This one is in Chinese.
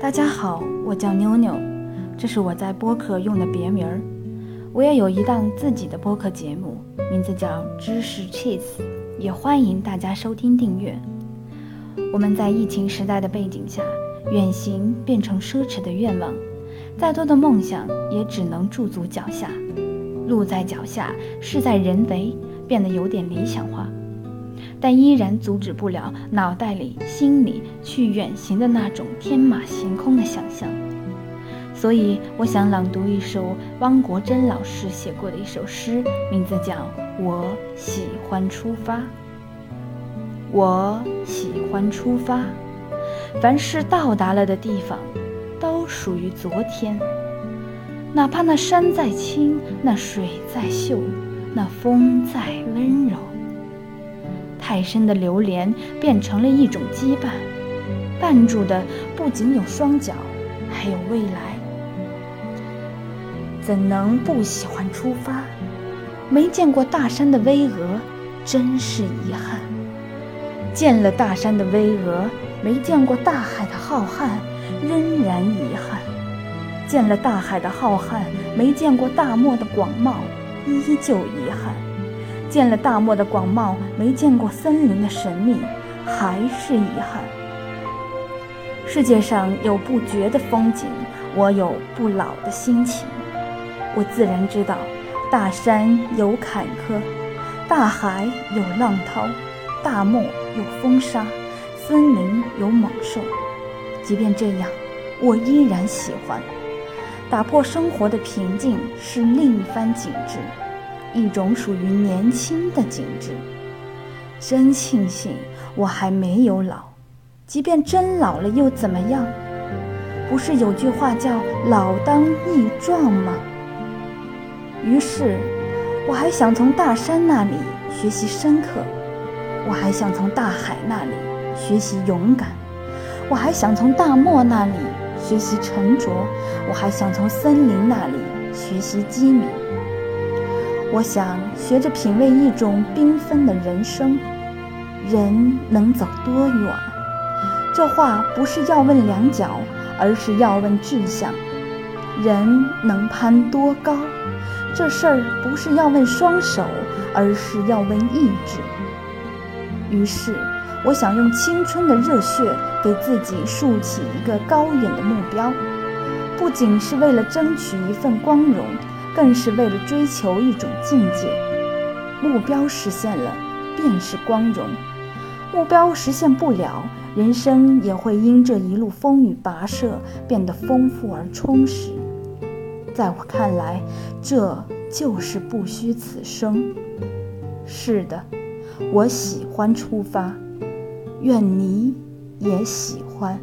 大家好，我叫妞妞，这是我在播客用的别名儿。我也有一档自己的播客节目，名字叫知识 Cheese，也欢迎大家收听订阅。我们在疫情时代的背景下，远行变成奢侈的愿望，再多的梦想也只能驻足脚下。路在脚下，事在人为，变得有点理想化。但依然阻止不了脑袋里、心里去远行的那种天马行空的想象，所以我想朗读一首汪国真老师写过的一首诗，名字叫《我喜欢出发》。我喜欢出发，凡是到达了的地方，都属于昨天。哪怕那山再青，那水再秀，那风再温柔。太深的流连变成了一种羁绊，绊住的不仅有双脚，还有未来。怎能不喜欢出发？没见过大山的巍峨，真是遗憾；见了大山的巍峨，没见过大海的浩瀚，仍然遗憾；见了大海的浩瀚，没见过大漠的广袤，依旧遗憾。见了大漠的广袤，没见过森林的神秘，还是遗憾。世界上有不绝的风景，我有不老的心情。我自然知道，大山有坎坷，大海有浪涛，大漠有风沙，森林有猛兽。即便这样，我依然喜欢。打破生活的平静，是另一番景致。一种属于年轻的景致。真庆幸我还没有老，即便真老了又怎么样？不是有句话叫“老当益壮”吗？于是，我还想从大山那里学习深刻，我还想从大海那里学习勇敢，我还想从大漠那里学习沉着，我还想从森林那里学习机敏。我想学着品味一种缤纷的人生，人能走多远？这话不是要问两脚，而是要问志向。人能攀多高？这事儿不是要问双手，而是要问意志。于是，我想用青春的热血给自己竖起一个高远的目标，不仅是为了争取一份光荣。更是为了追求一种境界，目标实现了，便是光荣；目标实现不了，人生也会因这一路风雨跋涉变得丰富而充实。在我看来，这就是不虚此生。是的，我喜欢出发，愿你也喜欢。